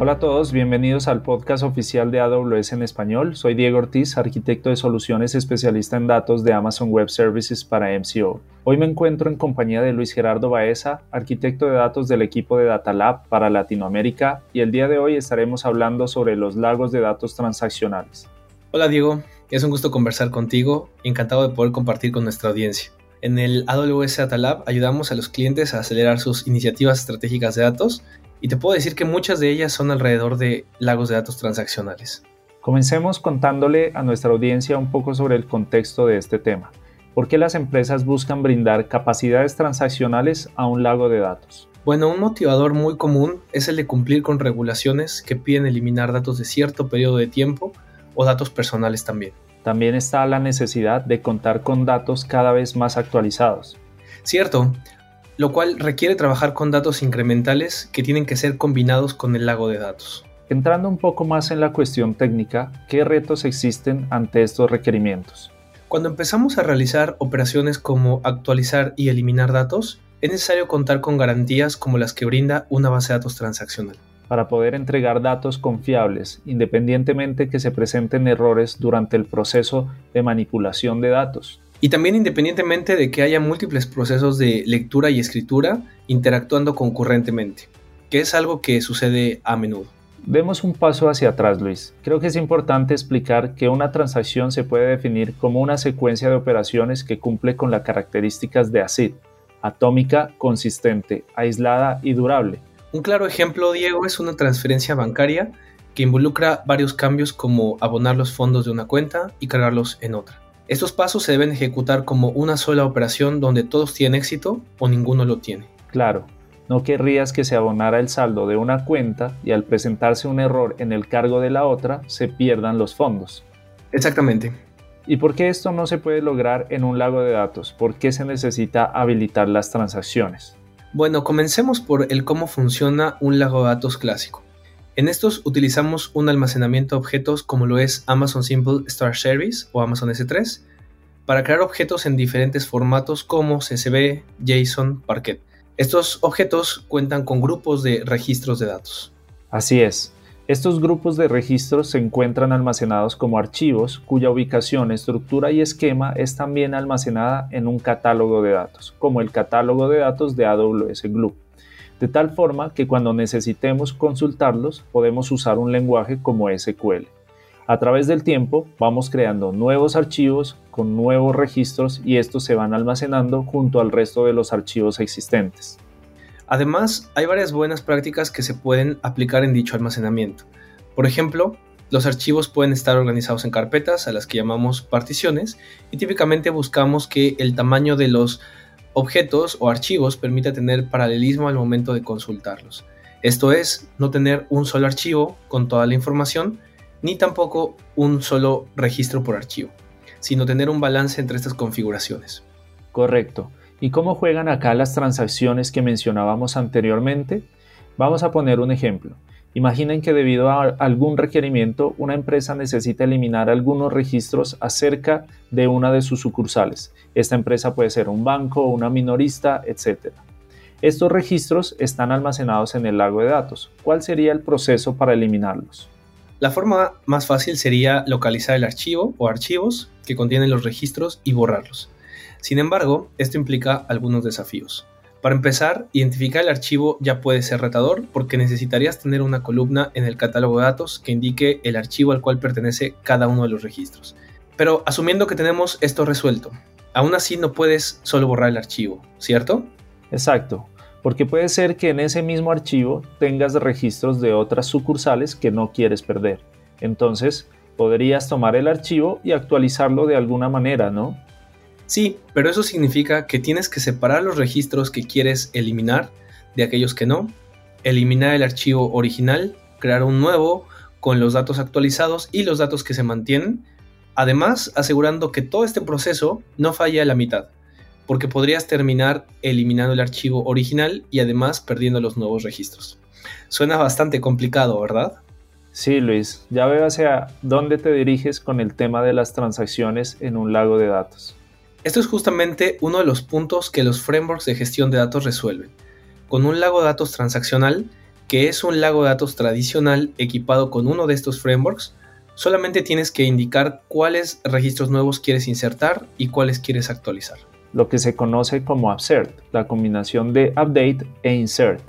Hola a todos, bienvenidos al podcast oficial de AWS en español. Soy Diego Ortiz, arquitecto de soluciones especialista en datos de Amazon Web Services para MCO. Hoy me encuentro en compañía de Luis Gerardo Baeza, arquitecto de datos del equipo de Data Lab para Latinoamérica, y el día de hoy estaremos hablando sobre los lagos de datos transaccionales. Hola Diego, es un gusto conversar contigo, encantado de poder compartir con nuestra audiencia. En el AWS Data Lab ayudamos a los clientes a acelerar sus iniciativas estratégicas de datos y te puedo decir que muchas de ellas son alrededor de lagos de datos transaccionales. Comencemos contándole a nuestra audiencia un poco sobre el contexto de este tema. ¿Por qué las empresas buscan brindar capacidades transaccionales a un lago de datos? Bueno, un motivador muy común es el de cumplir con regulaciones que piden eliminar datos de cierto periodo de tiempo o datos personales también. También está la necesidad de contar con datos cada vez más actualizados. Cierto, lo cual requiere trabajar con datos incrementales que tienen que ser combinados con el lago de datos. Entrando un poco más en la cuestión técnica, ¿qué retos existen ante estos requerimientos? Cuando empezamos a realizar operaciones como actualizar y eliminar datos, es necesario contar con garantías como las que brinda una base de datos transaccional. Para poder entregar datos confiables, independientemente que se presenten errores durante el proceso de manipulación de datos. Y también independientemente de que haya múltiples procesos de lectura y escritura interactuando concurrentemente, que es algo que sucede a menudo. Demos un paso hacia atrás, Luis. Creo que es importante explicar que una transacción se puede definir como una secuencia de operaciones que cumple con las características de ACID, atómica, consistente, aislada y durable. Un claro ejemplo, Diego, es una transferencia bancaria que involucra varios cambios como abonar los fondos de una cuenta y cargarlos en otra. Estos pasos se deben ejecutar como una sola operación donde todos tienen éxito o ninguno lo tiene. Claro, no querrías que se abonara el saldo de una cuenta y al presentarse un error en el cargo de la otra se pierdan los fondos. Exactamente. ¿Y por qué esto no se puede lograr en un lago de datos? ¿Por qué se necesita habilitar las transacciones? Bueno, comencemos por el cómo funciona un lago de datos clásico. En estos utilizamos un almacenamiento de objetos como lo es Amazon Simple Star Service o Amazon S3 para crear objetos en diferentes formatos como CSV, JSON, Parquet. Estos objetos cuentan con grupos de registros de datos. Así es. Estos grupos de registros se encuentran almacenados como archivos cuya ubicación, estructura y esquema es también almacenada en un catálogo de datos, como el catálogo de datos de AWS Glue de tal forma que cuando necesitemos consultarlos podemos usar un lenguaje como SQL. A través del tiempo vamos creando nuevos archivos con nuevos registros y estos se van almacenando junto al resto de los archivos existentes. Además, hay varias buenas prácticas que se pueden aplicar en dicho almacenamiento. Por ejemplo, los archivos pueden estar organizados en carpetas a las que llamamos particiones y típicamente buscamos que el tamaño de los objetos o archivos permite tener paralelismo al momento de consultarlos. Esto es, no tener un solo archivo con toda la información, ni tampoco un solo registro por archivo, sino tener un balance entre estas configuraciones. Correcto. ¿Y cómo juegan acá las transacciones que mencionábamos anteriormente? Vamos a poner un ejemplo. Imaginen que debido a algún requerimiento una empresa necesita eliminar algunos registros acerca de una de sus sucursales. Esta empresa puede ser un banco, una minorista, etc. Estos registros están almacenados en el lago de datos. ¿Cuál sería el proceso para eliminarlos? La forma más fácil sería localizar el archivo o archivos que contienen los registros y borrarlos. Sin embargo, esto implica algunos desafíos. Para empezar, identificar el archivo ya puede ser retador porque necesitarías tener una columna en el catálogo de datos que indique el archivo al cual pertenece cada uno de los registros. Pero asumiendo que tenemos esto resuelto, aún así no puedes solo borrar el archivo, ¿cierto? Exacto, porque puede ser que en ese mismo archivo tengas registros de otras sucursales que no quieres perder. Entonces, podrías tomar el archivo y actualizarlo de alguna manera, ¿no? Sí, pero eso significa que tienes que separar los registros que quieres eliminar de aquellos que no, eliminar el archivo original, crear un nuevo con los datos actualizados y los datos que se mantienen, además asegurando que todo este proceso no falle a la mitad, porque podrías terminar eliminando el archivo original y además perdiendo los nuevos registros. Suena bastante complicado, ¿verdad? Sí, Luis, ya veo hacia dónde te diriges con el tema de las transacciones en un lago de datos. Esto es justamente uno de los puntos que los frameworks de gestión de datos resuelven. Con un lago de datos transaccional, que es un lago de datos tradicional equipado con uno de estos frameworks, solamente tienes que indicar cuáles registros nuevos quieres insertar y cuáles quieres actualizar. Lo que se conoce como upsert, la combinación de update e insert.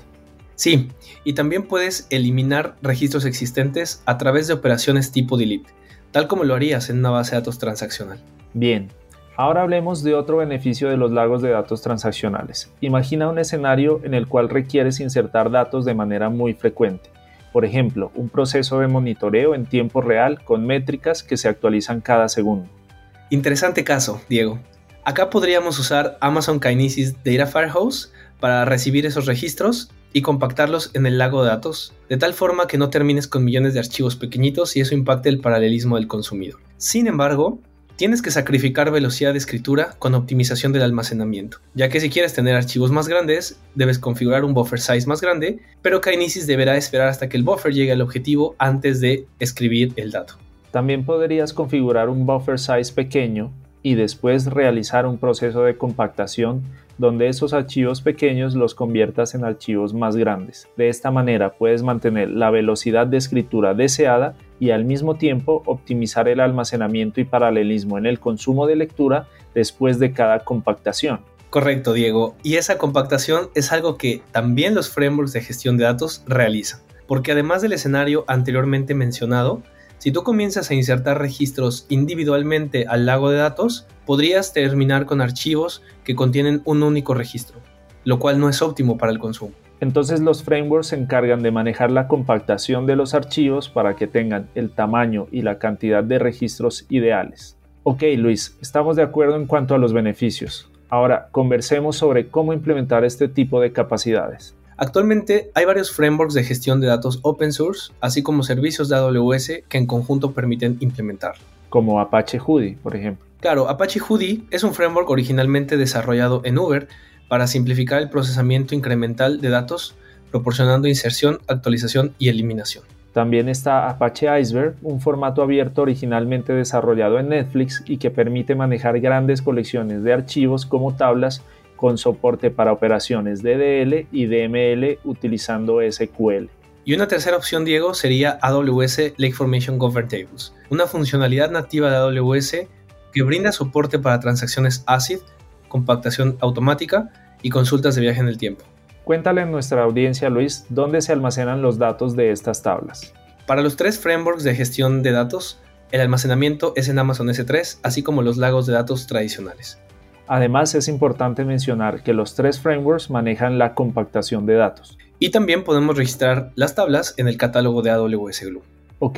Sí, y también puedes eliminar registros existentes a través de operaciones tipo delete, tal como lo harías en una base de datos transaccional. Bien, ahora hablemos de otro beneficio de los lagos de datos transaccionales. Imagina un escenario en el cual requieres insertar datos de manera muy frecuente. Por ejemplo, un proceso de monitoreo en tiempo real con métricas que se actualizan cada segundo. Interesante caso, Diego. Acá podríamos usar Amazon Kinesis Data Firehouse para recibir esos registros y compactarlos en el lago de datos, de tal forma que no termines con millones de archivos pequeñitos y eso impacte el paralelismo del consumidor. Sin embargo, tienes que sacrificar velocidad de escritura con optimización del almacenamiento, ya que si quieres tener archivos más grandes, debes configurar un buffer size más grande, pero Kinesis deberá esperar hasta que el buffer llegue al objetivo antes de escribir el dato. También podrías configurar un buffer size pequeño y después realizar un proceso de compactación donde esos archivos pequeños los conviertas en archivos más grandes. De esta manera puedes mantener la velocidad de escritura deseada y al mismo tiempo optimizar el almacenamiento y paralelismo en el consumo de lectura después de cada compactación. Correcto, Diego. Y esa compactación es algo que también los frameworks de gestión de datos realizan, porque además del escenario anteriormente mencionado, si tú comienzas a insertar registros individualmente al lago de datos, podrías terminar con archivos que contienen un único registro, lo cual no es óptimo para el consumo. Entonces los frameworks se encargan de manejar la compactación de los archivos para que tengan el tamaño y la cantidad de registros ideales. Ok Luis, estamos de acuerdo en cuanto a los beneficios. Ahora conversemos sobre cómo implementar este tipo de capacidades. Actualmente hay varios frameworks de gestión de datos open source, así como servicios de AWS que en conjunto permiten implementar. Como Apache Hudi, por ejemplo. Claro, Apache Hudi es un framework originalmente desarrollado en Uber para simplificar el procesamiento incremental de datos, proporcionando inserción, actualización y eliminación. También está Apache Iceberg, un formato abierto originalmente desarrollado en Netflix y que permite manejar grandes colecciones de archivos como tablas con soporte para operaciones DDL y DML utilizando SQL. Y una tercera opción, Diego, sería AWS Lake Formation Govern Tables, una funcionalidad nativa de AWS que brinda soporte para transacciones ACID, compactación automática y consultas de viaje en el tiempo. Cuéntale a nuestra audiencia, Luis, dónde se almacenan los datos de estas tablas. Para los tres frameworks de gestión de datos, el almacenamiento es en Amazon S3, así como los lagos de datos tradicionales. Además, es importante mencionar que los tres frameworks manejan la compactación de datos. Y también podemos registrar las tablas en el catálogo de AWS Glue. Ok,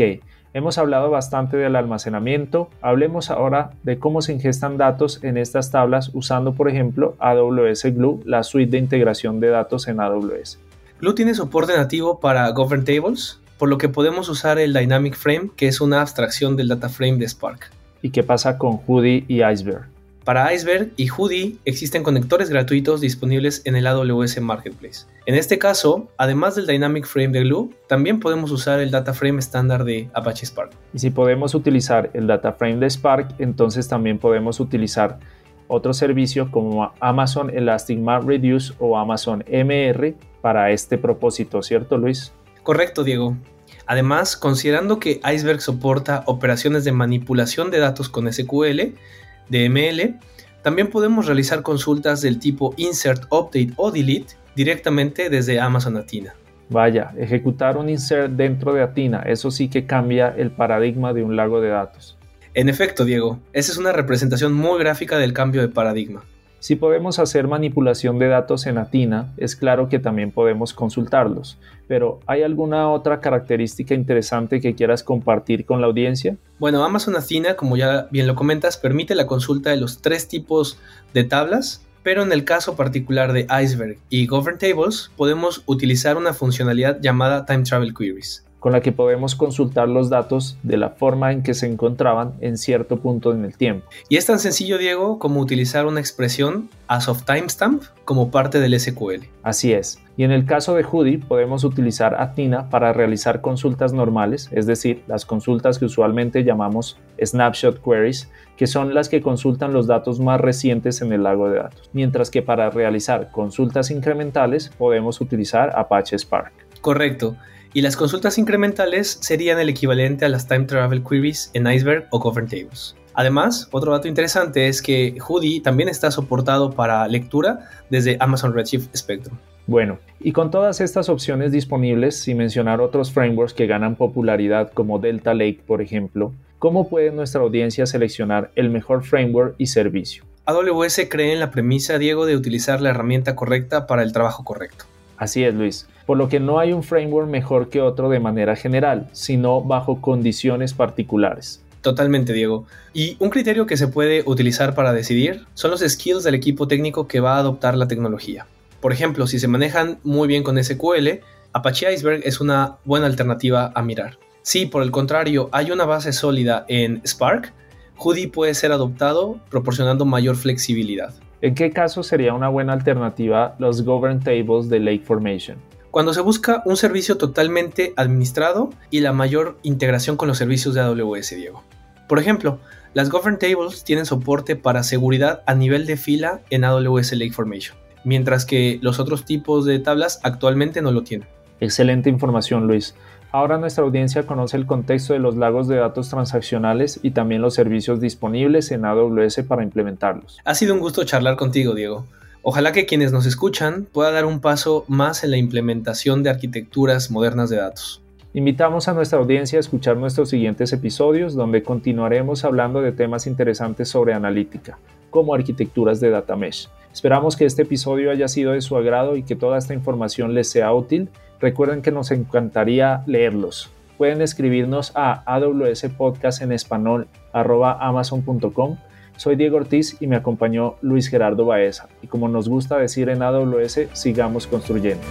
hemos hablado bastante del almacenamiento, hablemos ahora de cómo se ingestan datos en estas tablas usando por ejemplo AWS Glue, la suite de integración de datos en AWS. Glue tiene soporte nativo para Govern Tables, por lo que podemos usar el Dynamic Frame, que es una abstracción del data frame de Spark. ¿Y qué pasa con Hoodie y Iceberg? Para Iceberg y Hoodie existen conectores gratuitos disponibles en el AWS Marketplace. En este caso, además del Dynamic Frame de Glue, también podemos usar el Data Frame estándar de Apache Spark. Y si podemos utilizar el Data Frame de Spark, entonces también podemos utilizar otro servicio como Amazon Elastic MapReduce o Amazon MR para este propósito, ¿cierto Luis? Correcto, Diego. Además, considerando que Iceberg soporta operaciones de manipulación de datos con SQL, DML, también podemos realizar consultas del tipo insert, update o delete directamente desde Amazon Athena. Vaya, ejecutar un insert dentro de Athena, eso sí que cambia el paradigma de un lago de datos. En efecto, Diego, esa es una representación muy gráfica del cambio de paradigma. Si podemos hacer manipulación de datos en Atina, es claro que también podemos consultarlos, pero ¿hay alguna otra característica interesante que quieras compartir con la audiencia? Bueno, Amazon Athena, como ya bien lo comentas, permite la consulta de los tres tipos de tablas, pero en el caso particular de Iceberg y Govern Tables, podemos utilizar una funcionalidad llamada Time Travel Queries con la que podemos consultar los datos de la forma en que se encontraban en cierto punto en el tiempo. Y es tan sencillo, Diego, como utilizar una expresión as of timestamp como parte del SQL. Así es. Y en el caso de Hoodie podemos utilizar Athena para realizar consultas normales, es decir, las consultas que usualmente llamamos snapshot queries, que son las que consultan los datos más recientes en el lago de datos. Mientras que para realizar consultas incrementales podemos utilizar Apache Spark. Correcto. Y las consultas incrementales serían el equivalente a las Time Travel Queries en Iceberg o Govern Tables. Además, otro dato interesante es que Hoodie también está soportado para lectura desde Amazon Redshift Spectrum. Bueno, y con todas estas opciones disponibles, sin mencionar otros frameworks que ganan popularidad como Delta Lake, por ejemplo, ¿cómo puede nuestra audiencia seleccionar el mejor framework y servicio? AWS cree en la premisa, Diego, de utilizar la herramienta correcta para el trabajo correcto. Así es, Luis, por lo que no hay un framework mejor que otro de manera general, sino bajo condiciones particulares. Totalmente, Diego. Y un criterio que se puede utilizar para decidir son los skills del equipo técnico que va a adoptar la tecnología. Por ejemplo, si se manejan muy bien con SQL, Apache Iceberg es una buena alternativa a mirar. Si por el contrario hay una base sólida en Spark, Hoodie puede ser adoptado proporcionando mayor flexibilidad. ¿En qué caso sería una buena alternativa los Govern Tables de Lake Formation? Cuando se busca un servicio totalmente administrado y la mayor integración con los servicios de AWS, Diego. Por ejemplo, las Govern Tables tienen soporte para seguridad a nivel de fila en AWS Lake Formation, mientras que los otros tipos de tablas actualmente no lo tienen. Excelente información, Luis. Ahora nuestra audiencia conoce el contexto de los lagos de datos transaccionales y también los servicios disponibles en AWS para implementarlos. Ha sido un gusto charlar contigo, Diego. Ojalá que quienes nos escuchan puedan dar un paso más en la implementación de arquitecturas modernas de datos. Invitamos a nuestra audiencia a escuchar nuestros siguientes episodios donde continuaremos hablando de temas interesantes sobre analítica, como arquitecturas de data mesh. Esperamos que este episodio haya sido de su agrado y que toda esta información les sea útil. Recuerden que nos encantaría leerlos. Pueden escribirnos a awspodcast en español amazon.com soy Diego Ortiz y me acompañó Luis Gerardo Baeza. Y como nos gusta decir en AWS, sigamos construyendo.